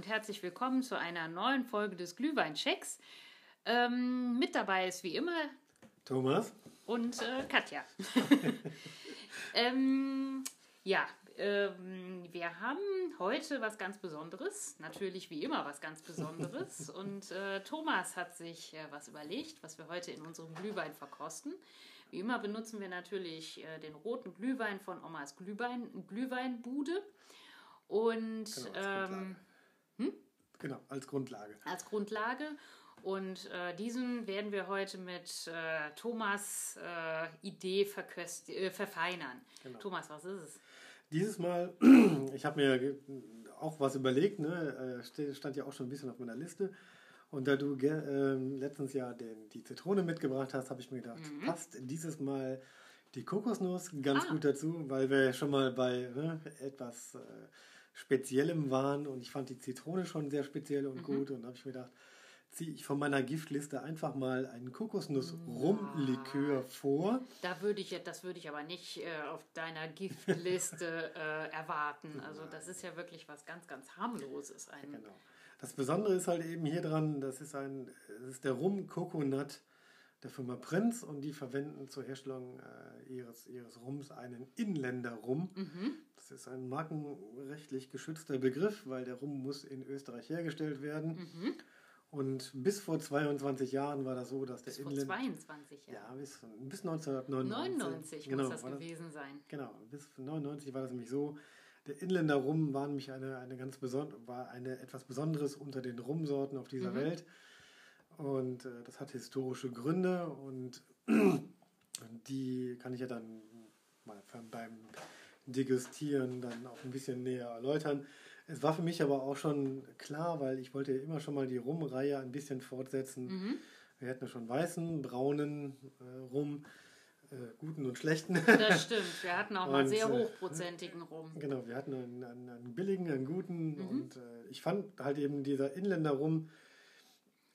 Und herzlich willkommen zu einer neuen Folge des Glühweinchecks. Ähm, mit dabei ist wie immer Thomas und äh, Katja. ähm, ja, ähm, wir haben heute was ganz Besonderes. Natürlich wie immer was ganz Besonderes. und äh, Thomas hat sich äh, was überlegt, was wir heute in unserem Glühwein verkosten. Wie immer benutzen wir natürlich äh, den roten Glühwein von Omas Glühwein, Glühweinbude. Und Genau, als ähm, Genau, als Grundlage. als Grundlage. Und äh, diesen werden wir heute mit äh, Thomas äh, Idee äh, verfeinern. Genau. Thomas, was ist es? Dieses Mal, ich habe mir auch was überlegt, ne? äh, stand ja auch schon ein bisschen auf meiner Liste. Und da du ähm, letztens ja den, die Zitrone mitgebracht hast, habe ich mir gedacht, passt dieses Mal die Kokosnuss ganz Ah. gut dazu, weil wir schon mal bei ne, etwas äh, Speziellem waren und ich fand die Zitrone schon sehr speziell und gut und habe ich mir gedacht, ziehe ich von meiner Giftliste einfach mal einen Kokosnuss-Rum-Likör vor. Da würde ich, das würde ich aber nicht äh, auf deiner Giftliste äh, erwarten. Also das ist ja wirklich was ganz, ganz harmloses. Ein, Genau. Das Besondere ist halt eben hier dran, das ist ein, das ist der Rum Coconut der Firma Prinz und die verwenden zur Herstellung äh, ihres, ihres Rums einen Inländer Rum. Das ist ein markenrechtlich geschützter Begriff, weil der Rum muss in Österreich hergestellt werden. Und bis vor 22 Jahren war das so, dass der Bis vor Inländer 22 Jahren. ja, bis, bis 1999. 99 genau, muss das war gewesen sein. Genau, bis 99 war das nämlich so. Der Inländer Rum war nämlich eine, eine ganz beson war eine etwas Besonderes unter den Rumsorten auf dieser Welt. Und äh, das hat historische Gründe und die kann ich ja dann mal beim Degustieren dann auch ein bisschen näher erläutern. Es war für mich aber auch schon klar, weil ich wollte ja immer schon mal die Rum-Reihe ein bisschen fortsetzen. Wir hatten ja schon weißen, braunen äh, Rum, äh, guten und schlechten. Das stimmt. Wir hatten auch mal Und, sehr äh, hochprozentigen rum. Genau, wir hatten einen, einen, einen billigen, einen guten und äh, ich fand halt eben dieser Inländer rum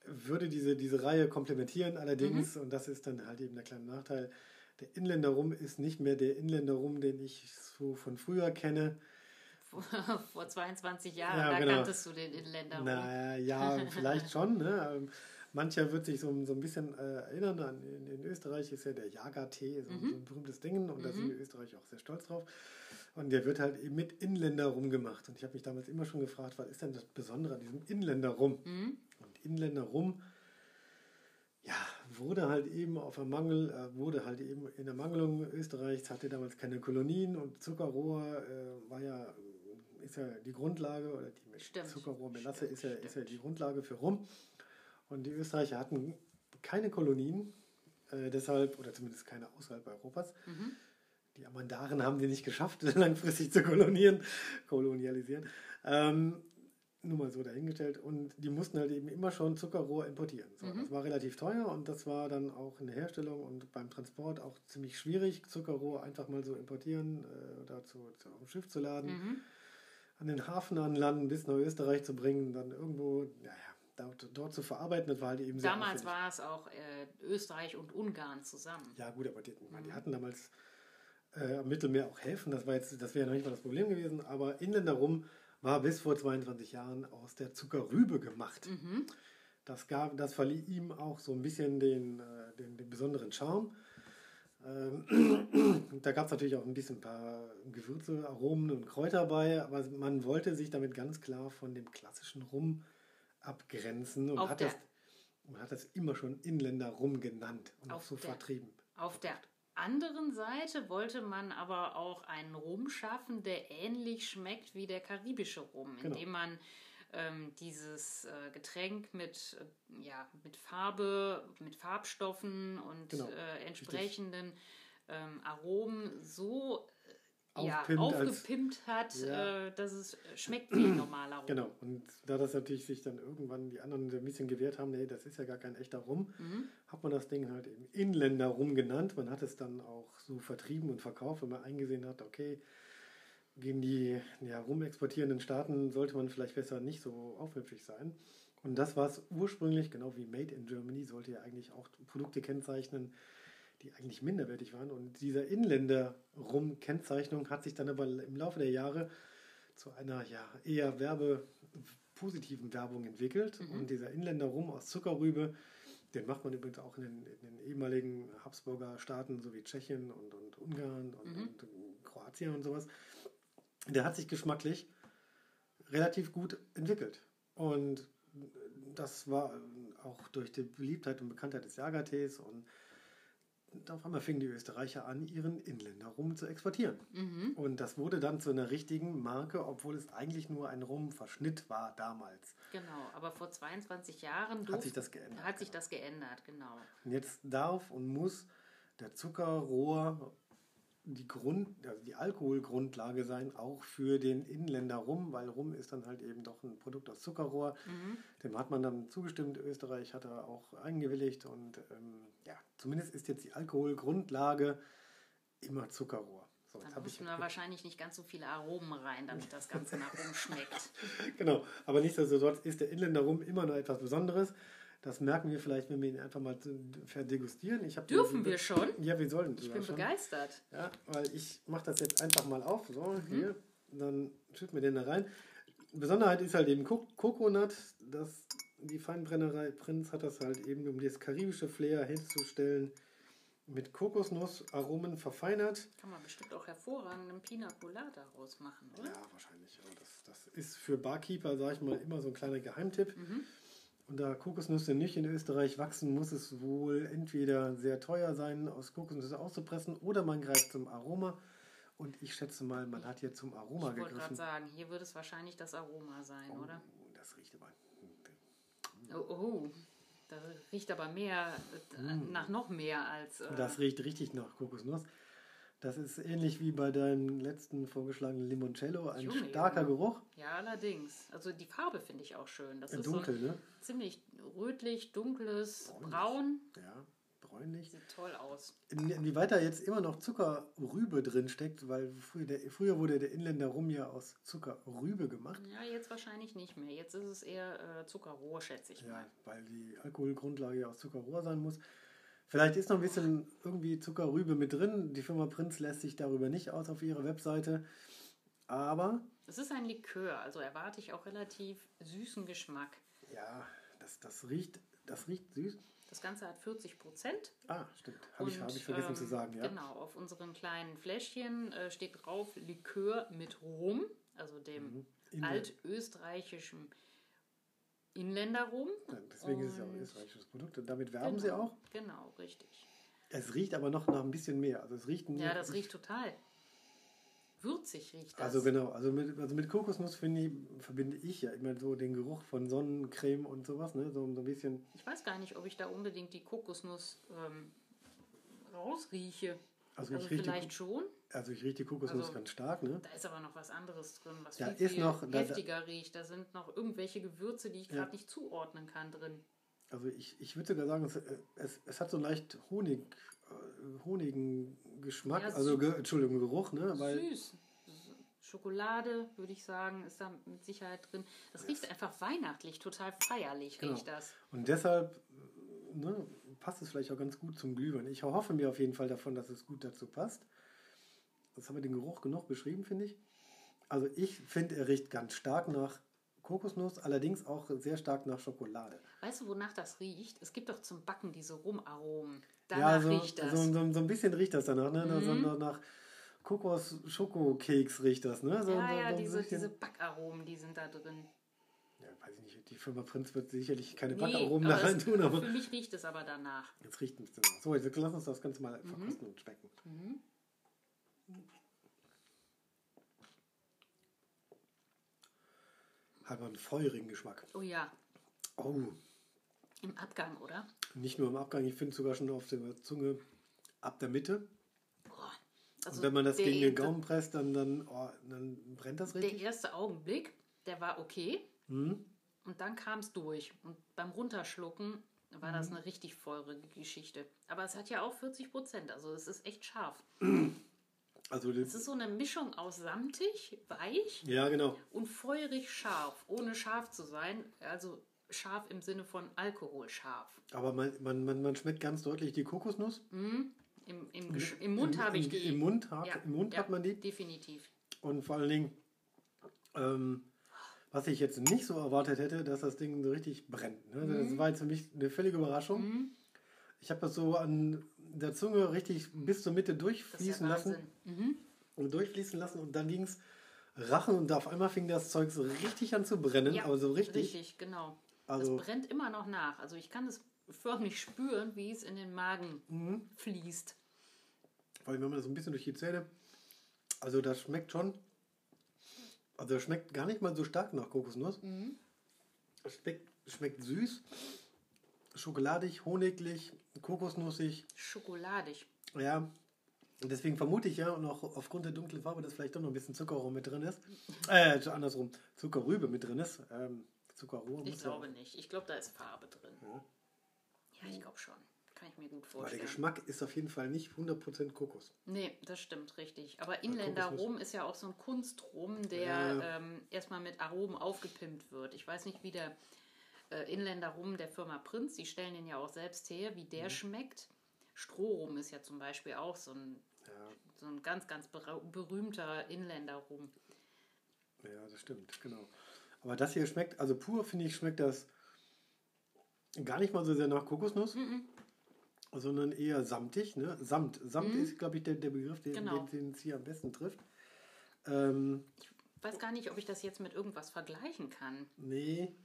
würde diese, diese Reihe komplementieren allerdings und das ist dann halt eben der kleine Nachteil. Der Inländer rum ist nicht mehr der Inländer rum, den ich so von früher kenne. Vor 22 Jahren, Ja, da genau. kanntest du den Inländer rum. Na ja, vielleicht schon. Ne? Ähm, Mancher wird sich so, so ein bisschen äh, erinnern. An, in, in Österreich ist ja der Jagertee so, so ein berühmtes Ding und da sind wir in Österreich auch sehr stolz drauf. Und der wird halt eben mit Inländer rum gemacht. Und ich habe mich damals immer schon gefragt, was ist denn das Besondere an diesem Inländer rum? Und Inländer rum, ja, wurde halt eben auf Ermangel, äh, wurde halt eben in Ermangelung Österreichs, hatte damals keine Kolonien und Zuckerrohr äh, war ja, ist ja die Grundlage, oder die Stimmt. Zuckerrohrmelasse Stimmt, ist ja, ist ja die Grundlage für Rum. Und die Österreicher hatten keine Kolonien, äh, deshalb, oder zumindest keine außerhalb Europas. Mhm. Die Amandaren haben die nicht geschafft, langfristig zu kolonieren, kolonialisieren. Ähm, nur mal so dahingestellt. Und die mussten halt eben immer schon Zuckerrohr importieren. So, Das war relativ teuer und das war dann auch in der Herstellung und beim Transport auch ziemlich schwierig, Zuckerrohr einfach mal so importieren äh, oder zu, zu, auf dem Schiff zu laden, an den Hafen anlanden, bis nach Österreich zu bringen, dann irgendwo, naja, dort, dort zu verarbeiten. Das war halt eben sehr Damals war es auch äh, Österreich und Ungarn zusammen. Ja, gut, aber die, meine, die hatten damals äh, am Mittelmeer auch Häfen, das, war jetzt, das wäre noch nicht mal das Problem gewesen, aber Inländer rum war bis vor 22 Jahren aus der Zuckerrübe gemacht. Das, gab, das verlieh ihm auch so ein bisschen den, äh, den, den besonderen Charme. Ähm, da gab es natürlich auch ein bisschen ein paar Gewürze, Aromen und Kräuter bei, aber man wollte sich damit ganz klar von dem klassischen Rum abgrenzen und hat der- das, und hat das immer schon Inländer Rum genannt und auch so der- vertrieben. Auf der anderen Seite wollte man aber auch einen Rum schaffen, der ähnlich schmeckt wie der karibische Rum, Genau. indem man ähm, dieses äh, Getränk mit, äh, ja, mit Farbe, mit Farbstoffen und Genau, äh, entsprechenden ähm, Aromen so äh, ja, Aufpimpt als- aufgepimpt hat, Ja. äh, dass es schmeckt wie ein normaler Rum. Genau, und da das natürlich sich dann irgendwann die anderen so ein bisschen gewehrt haben, nee, das ist ja gar kein echter Rum, hat man das Ding halt eben Inländer Rum genannt. Man hat es dann auch so vertrieben und verkauft, wenn man eingesehen hat, okay, gegen die ja, rumexportierenden Staaten sollte man vielleicht besser nicht so aufmüpfig sein. Und das war es ursprünglich, genau wie Made in Germany, sollte ja eigentlich auch Produkte kennzeichnen, die eigentlich minderwertig waren. Und dieser Inländer-Rum-Kennzeichnung hat sich dann aber im Laufe der Jahre zu einer ja, eher Werbe, positiven Werbung entwickelt. Mhm. Und dieser Inländer Rum aus Zuckerrübe, den macht man übrigens auch in den, in den ehemaligen Habsburger Staaten, so wie Tschechien und, und Ungarn und, mhm. und Kroatien und sowas. Der hat sich geschmacklich relativ gut entwickelt. Und das war auch durch die Beliebtheit und Bekanntheit des Jagertees und auf einmal fingen die Österreicher an, ihren Inländer Rum zu exportieren. Mhm. Und das wurde dann zu einer richtigen Marke, obwohl es eigentlich nur ein Rumverschnitt war damals. Genau, aber vor 22 Jahren hat sich das geändert. Hat sich das geändert, genau. Und jetzt darf und muss der Zuckerrohr die Grund, also die Alkoholgrundlage sein, auch für den Inländer Rum, weil Rum ist dann halt eben doch ein Produkt aus Zuckerrohr. Mhm. Dem hat man dann zugestimmt. Österreich hat er auch eingewilligt und ähm, ja, zumindest ist jetzt die Alkoholgrundlage immer Zuckerrohr. So, dann müssen wir wahrscheinlich nicht ganz so viele Aromen rein, damit das Ganze nach Rum schmeckt. genau, aber nichtsdestotrotz ist der Inländer Rum immer noch etwas Besonderes. Das merken wir vielleicht, wenn wir ihn einfach mal verdegustieren. Ich Dürfen wir schon? Ja, wir sollen. Ich bin schon. begeistert. Ja, weil ich mache das jetzt einfach mal auf. So, mhm. hier. Dann schütten wir den da rein. Besonderheit ist halt eben Coconut. Das, die Feinbrennerei Prinz hat das halt eben, um das karibische Flair herzustellen, mit Kokosnussaromen verfeinert. Kann man bestimmt auch hervorragend einen Pina Colada rausmachen, oder? Ja, wahrscheinlich. Das, das ist für Barkeeper, sage ich mal, immer so ein kleiner Geheimtipp. Mhm. Und da Kokosnüsse nicht in Österreich wachsen, muss es wohl entweder sehr teuer sein, aus Kokosnüsse auszupressen, oder man greift zum Aroma. Und ich schätze mal, man hat hier zum Aroma ich gegriffen. Ich wollte gerade sagen, hier wird es wahrscheinlich das Aroma sein, oh, oder? Das riecht aber. Oh, oh, das riecht aber mehr, mm. nach noch mehr als. Äh das riecht richtig nach Kokosnuss. Das ist ähnlich wie bei deinem letzten vorgeschlagenen Limoncello, ein Junge, starker ja. Geruch. Ja, allerdings. Also die Farbe finde ich auch schön. Das ja, ist dunkel, so ne? ziemlich rötlich, dunkles, bräunlich. braun. Ja, bräunlich. Sieht toll aus. In, inwieweit da jetzt immer noch Zuckerrübe drin steckt, weil früher, der, früher wurde der Inländer Rum ja aus Zuckerrübe gemacht. Ja, jetzt wahrscheinlich nicht mehr. Jetzt ist es eher äh, Zuckerrohr, schätze ich ja, mal. weil die Alkoholgrundlage ja aus Zuckerrohr sein muss. Vielleicht ist noch ein bisschen irgendwie Zuckerrübe mit drin. Die Firma Prinz lässt sich darüber nicht aus auf ihrer Webseite. Aber. Es ist ein Likör, also erwarte ich auch relativ süßen Geschmack. Ja, das, das, riecht, das riecht süß. Das Ganze hat 40 Prozent. Ah, stimmt. Habe ich, hab ich vergessen ähm, zu sagen, ja. Genau, auf unseren kleinen Fläschchen äh, steht drauf Likör mit Rum, also dem mhm. altösterreichischen Inländer rum. Deswegen und ist es ja auch ein österreichisches Produkt und damit werben genau, sie auch. Genau, richtig. Es riecht aber noch nach ein bisschen mehr. Also es riecht ja, das riecht total. Würzig riecht das. Also genau, also mit, also mit Kokosnuss finde ich, verbinde ich ja immer so den Geruch von Sonnencreme und sowas, ne? So, so ein bisschen. Ich weiß gar nicht, ob ich da unbedingt die Kokosnuss ähm, rausrieche. Also, also vielleicht schon. Also ich rieche die Kokosnuss also, ganz stark, ne? Da ist aber noch was anderes drin, was da viel, viel noch, heftiger da, riecht. Da sind noch irgendwelche Gewürze, die ich ja. gerade nicht zuordnen kann drin. Also ich, ich würde sogar sagen, es, es, es hat so leicht Honig, äh, honigen Geschmack, ja, also ge, Entschuldigung, Geruch, ne? Weil, süß. Schokolade, würde ich sagen, ist da mit Sicherheit drin. Das yes. riecht einfach weihnachtlich, total feierlich genau. riecht das. Und deshalb ne, passt es vielleicht auch ganz gut zum Glühwein. Ich hoffe mir auf jeden Fall davon, dass es gut dazu passt. Das haben wir den Geruch genug beschrieben, finde ich. Also ich finde, er riecht ganz stark nach Kokosnuss, allerdings auch sehr stark nach Schokolade. Weißt du, wonach das riecht? Es gibt doch zum Backen diese Rumaromen. Danach ja, so, riecht das. So, so, so, ein bisschen riecht das danach, ne? Mhm. So, nach Kokos-Schokokeks riecht das, ne? Ja, ja, diese, diese Backaromen, die sind da drin. Ja, weiß ich nicht. Die Firma Prinz wird sicherlich keine nee, Backaromen da rein tun. Aber für mich riecht es aber danach. Jetzt riecht es danach. So, jetzt lass uns das Ganze mal mhm. verkosten und schmecken. Mhm. Hat einen feurigen Geschmack. Oh ja. Oh. Im Abgang, oder? Nicht nur im Abgang, ich finde sogar schon auf der Zunge ab der Mitte. Boah. Also und wenn man das gegen den Gaumen presst, dann, dann, oh, dann brennt das richtig. Der erste Augenblick, der war okay. Mhm. Und dann kam es durch. Und beim Runterschlucken war mhm. das eine richtig feurige Geschichte. Aber es hat ja auch 40 Prozent, also es ist echt scharf. Also es ist so eine Mischung aus samtig, weich ja, genau. und feurig scharf, ohne scharf zu sein. Also scharf im Sinne von Alkohol scharf. Aber man, man, man, man schmeckt ganz deutlich die Kokosnuss. Mhm. Im, im, Im, Mund habe ich die. Im Mund, hat, ja. im Mund ja, hat man die. Definitiv. Und vor allen Dingen, ähm, Was ich jetzt nicht so erwartet hätte, dass das Ding so richtig brennt. Ne? Mhm. Das war jetzt für mich eine völlige Überraschung. Ich habe das so an der Zunge richtig bis zur Mitte durchfließen ja lassen. Mhm. Und durchfließen lassen und dann ging es Rachen und auf einmal fing das Zeug so richtig an zu brennen. Ja, aber so richtig. Richtig, genau. Also- das brennt immer noch nach. Also ich kann es förmlich spüren, wie es in den Magen Mhm. fließt. Vor allem, wenn man das so ein bisschen durch die Zähne. Also das schmeckt schon. Also schmeckt gar nicht mal so stark nach Kokosnuss. Mhm. Es schmeckt, schmeckt süß, schokoladig, honiglich, kokosnussig. Schokoladig. Ja. Und deswegen vermute ich ja, und auch aufgrund der dunklen Farbe, dass vielleicht doch noch ein bisschen Zuckerrohr mit drin ist. Äh, so andersrum, Zuckerrübe mit drin ist. Ähm, Zuckerrohr Ich muss ja- glaube nicht. Ich glaube, da ist Farbe drin. Ja. Ja, ich glaube schon. Kann ich mir gut Aber der vorstellen. Geschmack ist auf jeden Fall nicht 100% Kokos. Nee, das stimmt, richtig. Aber Inländer. Rum ist ja auch so ein Kunstrum, der Ja. ähm, erstmal mit Aromen aufgepimpt wird. Ich weiß nicht, wie der äh, Inländer Rum der Firma Prinz, die stellen den ja auch selbst her, wie Mhm. der schmeckt. Strohrum ist ja zum Beispiel auch so ein, Ja, so ein ganz, ganz berühmter Inländer Rum. ja, das stimmt, genau. Aber das hier schmeckt, also pur finde ich, schmeckt das gar nicht mal so sehr nach Kokosnuss, sondern eher samtig. Ne? Samt. Samt ist, glaube ich, der, der Begriff, den Genau. den es hier am besten trifft. Ähm, Ich weiß gar nicht, ob ich das jetzt mit irgendwas vergleichen kann. Nee,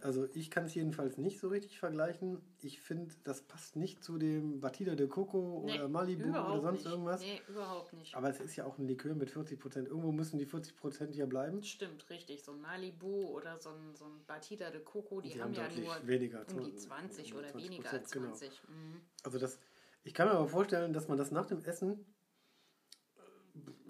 also ich kann es jedenfalls nicht so richtig vergleichen. Ich finde, das passt nicht zu dem Batida de Coco oder Malibu oder sonst nicht. irgendwas. Nee, überhaupt nicht. Aber es ist ja auch ein Likör mit 40 Prozent. Irgendwo müssen die 40 Prozent ja bleiben. Stimmt, richtig. So ein Malibu oder so ein, so ein Batida de Coco, die, Die haben, haben ja nur weniger, um die zw- 20 oder 20%, weniger als genau. 20. Mhm. Also das, ich kann mir aber vorstellen, dass man das nach dem Essen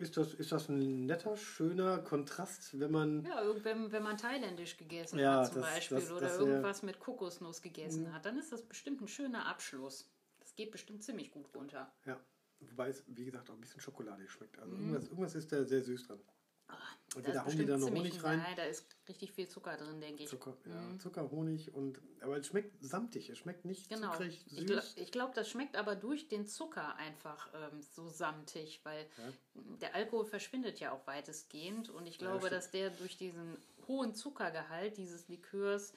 ist das, ist das ein netter, schöner Kontrast, wenn man Ja, wenn, wenn man thailändisch gegessen Ja, hat zum das- Beispiel das- oder irgendwas mit Kokosnuss gegessen hat, dann ist das bestimmt ein schöner Abschluss. Das geht bestimmt ziemlich gut runter. ja, wobei es wie gesagt auch ein bisschen schokoladig schmeckt. Also irgendwas, irgendwas ist da sehr süß dran. Da Entweder ist hauen die da bestimmt noch Honig rein. Nein, da ist richtig viel Zucker drin, denke ich. Zucker, ja, Zucker, Honig und aber es schmeckt samtig, es schmeckt nicht Genau. zuckrig, süß. ich glaube, das schmeckt aber durch den Zucker einfach ähm, so samtig, weil der Alkohol verschwindet ja auch weitestgehend und ich glaube, stimmt. dass der durch diesen hohen Zuckergehalt dieses Likörs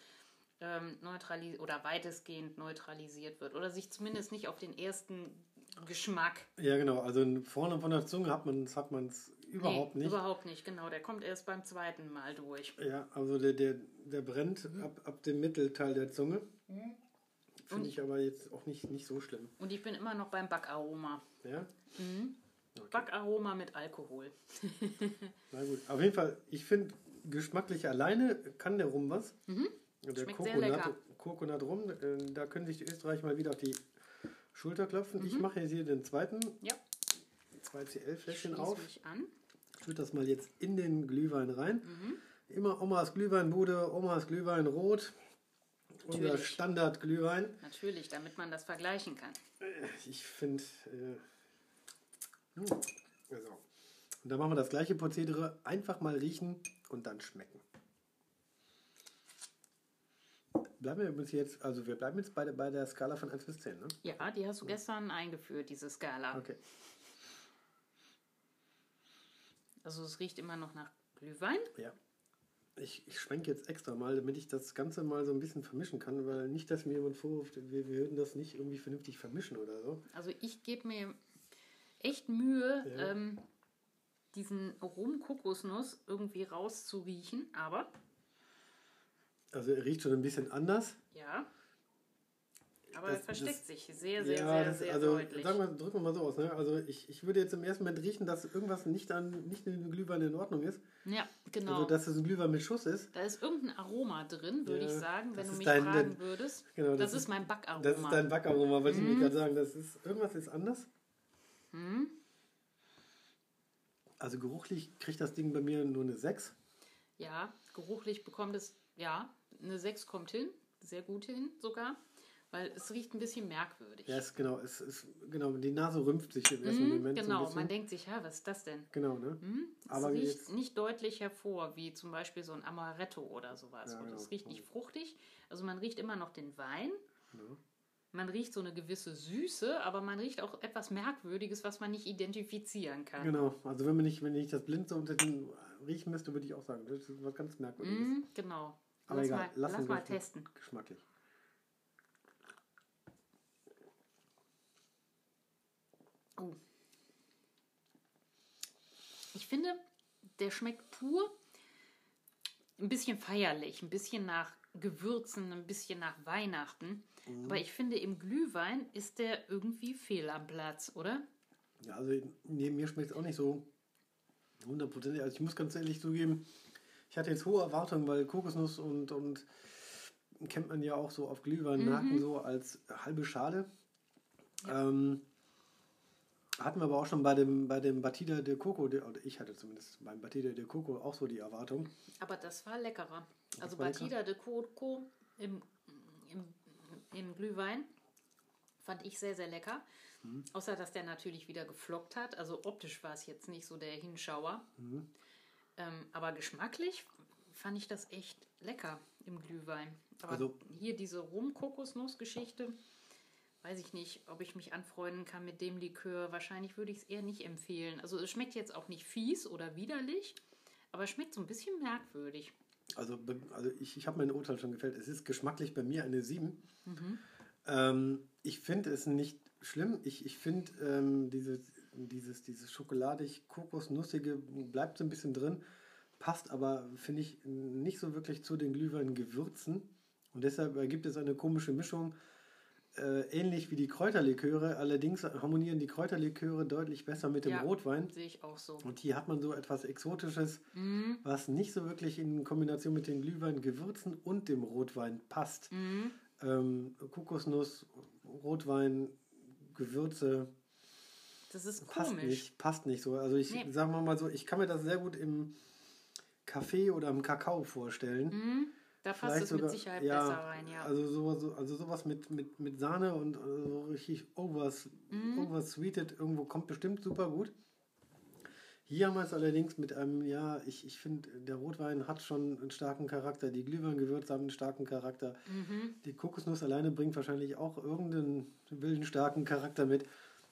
ähm, neutralisiert oder weitestgehend neutralisiert wird oder sich zumindest nicht auf den ersten Geschmack Ja, genau, also vorne von der Zunge hat man es hat man's überhaupt nee, nicht. Überhaupt nicht, genau. Der kommt erst beim zweiten Mal durch. Ja, also der, der, der brennt ab, ab dem Mittelteil der Zunge. Und Finde ich aber jetzt auch nicht, nicht so schlimm. Und ich bin immer noch beim Backaroma. Ja? Backaroma mit Alkohol. Na gut. Auf jeden Fall, ich finde, geschmacklich alleine kann der Rum was. Der Mhm. Schmeckt sehr lecker. Coconut Rum, äh, da können sich die Österreicher mal wieder auf die Schulter klopfen. Mhm. Ich mache jetzt hier den zweiten, Ja, 2 CL-Fläschchen schließe auf. mich an. Schütte das mal jetzt in den Glühwein rein. Mhm. Immer Omas Glühweinbude, Omas Glühwein rot. Unser Natürlich. Standard-Glühwein. Natürlich, damit man das vergleichen kann. Ich finde. Äh, hm, also. Und dann machen wir das gleiche Prozedere. Einfach mal riechen und dann schmecken. Bleiben wir übrigens jetzt, also wir bleiben jetzt bei der, bei der Skala von 1 bis 10, ne? Ja, die hast du gestern eingeführt, diese Skala. Okay. Also es riecht immer noch nach Glühwein. Ja. Ich, ich schwenke jetzt extra mal, damit ich das Ganze mal so ein bisschen vermischen kann, weil nicht, dass mir jemand vorwirft, wir, wir würden das nicht irgendwie vernünftig vermischen oder so. Also ich gebe mir echt Mühe, Ja. ähm, diesen Rum-Kokosnuss irgendwie rauszuriechen. Aber, Also er riecht schon ein bisschen anders. ja. Aber Das- er versteckt das- sich sehr, sehr, ja, sehr, das, sehr also deutlich. sagen wir, drücken wir mal so aus. Ne? Also ich, ich würde jetzt im ersten Moment riechen, dass irgendwas nicht an nicht in dem Glühwein in Ordnung ist. ja, genau. Also dass es ein Glühwein mit Schuss ist. Da ist irgendein Aroma drin, würde Ja, ich sagen, wenn du mich dein- fragen dein- würdest. Genau, das, ist ist- mein Backaroma. Das ist dein Backaroma, wollte ich Mhm. mir gerade sagen. Das ist, irgendwas ist anders. Mhm. Also geruchlich kriegt das Ding bei mir nur eine 6. Ja, geruchlich bekommt es, ja, eine 6 kommt hin, sehr gut hin sogar, weil es riecht ein bisschen merkwürdig. Ja, ist genau, es ist genau, die Nase rümpft sich im ersten Mhm, Moment so genau, bisschen. man denkt sich, ja, was ist das denn? genau, ne? Mhm. Es Aber riecht jetzt- nicht deutlich hervor, wie zum Beispiel so ein Amaretto oder sowas. Ja, Und genau. es riecht nicht fruchtig, also man riecht immer noch den Wein, Ja. man riecht so eine gewisse Süße, aber man riecht auch etwas Merkwürdiges, was man nicht identifizieren kann. Genau, also wenn man nicht, wenn ich das blind so unter den riechen müsste, würde ich auch sagen, das ist was ganz Merkwürdiges. Mm, genau. Aber lass egal, mal, lass wir mal testen. Geschmacklich. Oh. Ich finde, der schmeckt pur ein bisschen feierlich, ein bisschen nach Gewürzen, ein bisschen nach Weihnachten. Mhm. Aber ich finde, im Glühwein ist der irgendwie fehl am Platz, oder? Ja, also nee, mir schmeckt es auch nicht so hundertprozentig. Also ich muss ganz ehrlich zugeben, ich hatte jetzt hohe Erwartungen, weil Kokosnuss und, und kennt man ja auch so auf Glühweinmärkten Mhm. so als halbe Schale. Ähm, hatten wir aber auch schon bei dem, bei dem Batida de Coco, de, oder ich hatte zumindest beim Batida de Coco auch so die Erwartung. Aber das war leckerer. Also war lecker? Batida de Coco im, im, im Glühwein fand ich sehr, sehr lecker. Mhm. Außer, dass der natürlich wieder geflockt hat. Also optisch war es jetzt nicht so der Hinschauer. Mhm. Ähm, aber geschmacklich fand ich das echt lecker im Glühwein. Aber Also- hier diese Rum-Kokosnuss-Geschichte, weiß ich nicht, ob ich mich anfreunden kann mit dem Likör. Wahrscheinlich würde ich es eher nicht empfehlen. Also es schmeckt jetzt auch nicht fies oder widerlich, aber es schmeckt so ein bisschen merkwürdig. Also, also ich, ich habe mein Urteil schon gefällt. Es ist geschmacklich bei mir eine 7. Ähm, ich finde es nicht schlimm. Ich, ich finde ähm, dieses, dieses, dieses schokoladig-kokosnussige bleibt so ein bisschen drin, passt aber, finde ich, nicht so wirklich zu den Glühwein-Gewürzen. Und deshalb ergibt es eine komische Mischung, ähnlich wie die Kräuterliköre. Allerdings harmonieren die Kräuterliköre deutlich besser mit dem Ja. Rotwein. Sehe ich auch so. Und hier hat man so etwas Exotisches, Mhm. was nicht so wirklich in Kombination mit den Glühweingewürzen und dem Rotwein passt. Mhm. Ähm, Kokosnuss, Rotwein, Gewürze, Das ist passt komisch. nicht, passt nicht so. Also ich Nee. sagen wir mal so, ich kann mir das sehr gut im Kaffee oder im Kakao vorstellen. Mhm. Da passt Vielleicht es mit sogar- Sicherheit ja, besser rein, ja. Also sowas, also sowas mit, mit, mit Sahne und äh, so richtig overs, Mhm. oversweeted irgendwo kommt bestimmt super gut. Hier haben wir es allerdings mit einem, ja, ich, ich finde, der Rotwein hat schon einen starken Charakter, die Glühweingewürze haben einen starken Charakter. Mhm. Die Kokosnuss alleine bringt wahrscheinlich auch irgendeinen wilden, starken Charakter mit.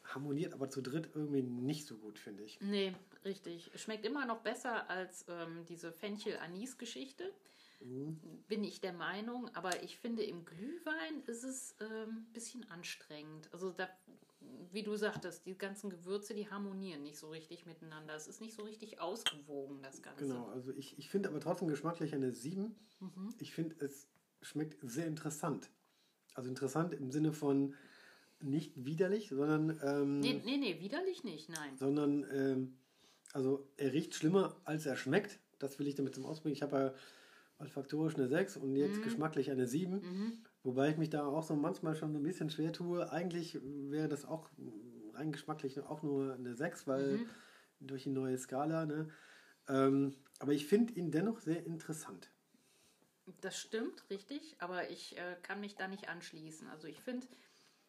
Harmoniert aber zu dritt irgendwie nicht so gut, finde ich. Nee, richtig. Schmeckt immer noch besser als ähm, diese Fenchel-Anis-Geschichte. Mhm. Bin ich der Meinung. Aber ich finde, im Glühwein ist es ein bisschen anstrengend. Also, da, wie du sagtest, die ganzen Gewürze, die harmonieren nicht so richtig miteinander. Es ist nicht so richtig ausgewogen, das Ganze. Genau, also ich, ich finde aber trotzdem geschmacklich eine 7. Mhm. Ich finde, es schmeckt sehr interessant. Also interessant im Sinne von nicht widerlich, sondern, ähm, Nee, nee, nee, widerlich nicht, nein. sondern ähm, also er riecht schlimmer, als er schmeckt. Das will ich damit zum Ausbringen. Ich habe ja olfaktorisch eine 6 und jetzt geschmacklich eine 7. Mhm. Wobei ich mich da auch so manchmal schon ein bisschen schwer tue. Eigentlich wäre das auch rein geschmacklich auch nur eine 6, weil Mhm. durch die neue Skala. Ne? Ähm, aber ich finde ihn dennoch sehr interessant. Das stimmt, richtig, aber ich äh, kann mich da nicht anschließen. Also ich finde,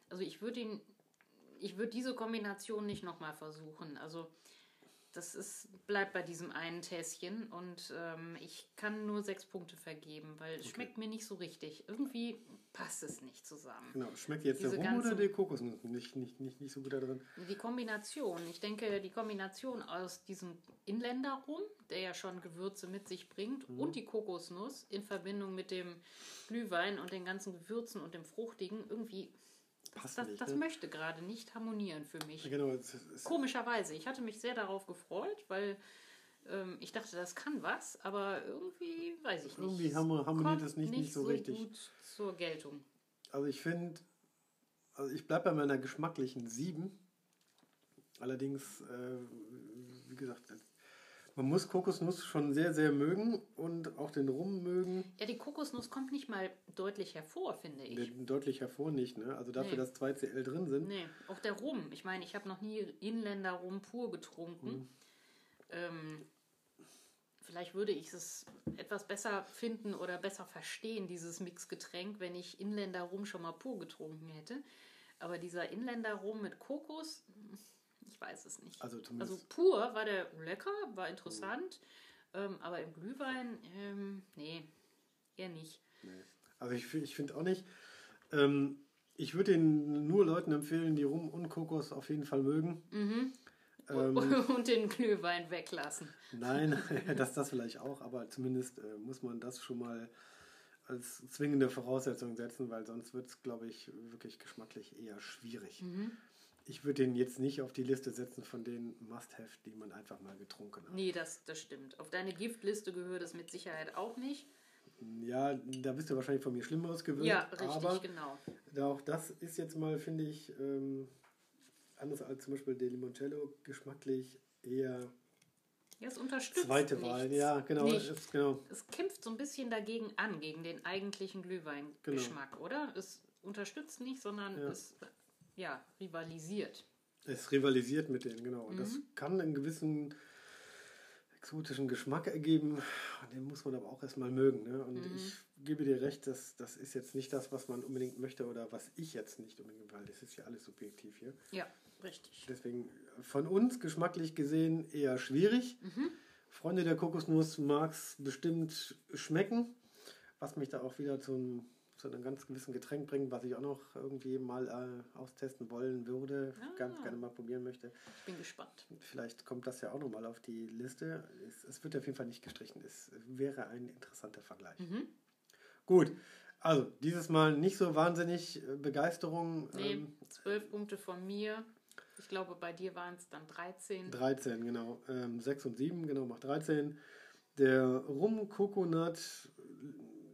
also ich würde ihn, ich würde diese Kombination nicht nochmal versuchen. Also das ist, bleibt bei diesem einen Tässchen und ähm, ich kann nur sechs Punkte vergeben, weil es schmeckt mir nicht so richtig. Irgendwie passt es nicht zusammen. Genau. Schmeckt jetzt der Diese Rum oder der Kokosnuss? Nicht, nicht, nicht, nicht so gut da drin. Die Kombination, ich denke, die Kombination aus diesem Inländer-Rum, der ja schon Gewürze mit sich bringt, Mhm. und die Kokosnuss in Verbindung mit dem Glühwein und den ganzen Gewürzen und dem Fruchtigen, irgendwie, das, das, nicht, das ne? möchte gerade nicht harmonieren für mich. Genau, Komischerweise, ich hatte mich sehr darauf gefreut, weil ähm, ich dachte, das kann was, aber irgendwie, weiß ich nicht. Irgendwie harmo- harmoniert es nicht- nicht so richtig. gut zur Geltung. also ich finde, also ich bleibe bei meiner geschmacklichen 7. Allerdings, äh, wie gesagt, man muss Kokosnuss schon sehr, sehr mögen und auch den Rum mögen. Ja, die Kokosnuss kommt nicht mal deutlich hervor, finde ich. Deutlich hervor nicht, ne? Also dafür, Nee. dass 2CL drin sind. Nee, auch der Rum. Ich meine, ich habe noch nie Inländer Rum pur getrunken. Mhm. Ähm, vielleicht würde ich es etwas besser finden oder besser verstehen, dieses Mixgetränk, wenn ich Inländer Rum schon mal pur getrunken hätte. Aber dieser Inländer Rum mit Kokos, ich weiß es nicht. Also Also pur war der lecker, war interessant. Ähm, aber im Glühwein, ähm, nee, eher nicht. Nee. Also ich, ich finde auch nicht. Ähm, Ich würde ihn nur Leuten empfehlen, die Rum und Kokos auf jeden Fall mögen. Mhm. Ähm, und den Glühwein weglassen. Nein, das das vielleicht auch, aber zumindest äh, muss man das schon mal als zwingende Voraussetzung setzen, weil sonst wird es, glaube ich, wirklich geschmacklich eher schwierig. Mhm. Ich würde den jetzt nicht auf die Liste setzen von den Must-Have, die man einfach mal getrunken hat. Nee, das, das stimmt. Auf deine Giftliste gehört es mit Sicherheit auch nicht. Ja, da bist du wahrscheinlich von mir Schlimmeres gewöhnt. Ja, richtig, aber genau. auch das ist jetzt mal, finde ich, ähm, anders als zum Beispiel der Limoncello, geschmacklich eher Ja, es unterstützt zweite nichts. Wahl. Ja, genau. Ist, genau. Es kämpft so ein bisschen dagegen an, gegen den eigentlichen Glühweingeschmack, oder? Es unterstützt nicht, sondern Genau. Ja. es ja, rivalisiert. Es rivalisiert mit denen, genau. Und das Mhm. kann einen gewissen exotischen Geschmack ergeben. Den muss man aber auch erstmal mögen. Ne? Und Mhm. ich gebe dir recht, dass das ist jetzt nicht das, was man unbedingt möchte oder was ich jetzt nicht unbedingt, weil das ist ja alles subjektiv hier. Ja, richtig. Deswegen von uns geschmacklich gesehen eher schwierig. Mhm. Freunde der Kokosnuss mag es bestimmt schmecken, was mich da auch wieder zum, zu einem ganz gewissen Getränk bringt, was ich auch noch irgendwie mal äh, austesten wollen würde, Ah. ganz gerne mal probieren möchte. Ich bin gespannt. Vielleicht kommt das ja auch nochmal auf die Liste. Es, es wird auf jeden Fall nicht gestrichen. Es wäre ein interessanter Vergleich. Mhm. Gut, also dieses Mal nicht so wahnsinnig äh, Begeisterung. Nee, Ähm, zwölf Punkte von mir. Ich glaube, bei dir waren es dann 13. 13, genau. Ähm, 6 und 7, genau, macht 13. Der Rum Coconut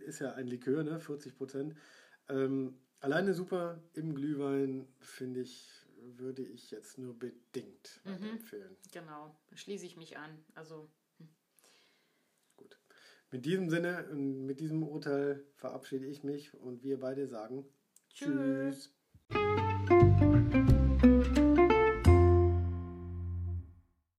ist ja ein Likör, ne? 40 Prozent. Ähm, alleine super. Im Glühwein, finde ich, würde ich jetzt nur bedingt Mhm. weiterempfehlen. Genau, schließe ich mich an. Also, Gut. Mit diesem Sinne und mit diesem Urteil verabschiede ich mich und wir beide sagen Tschüss. Tschüss.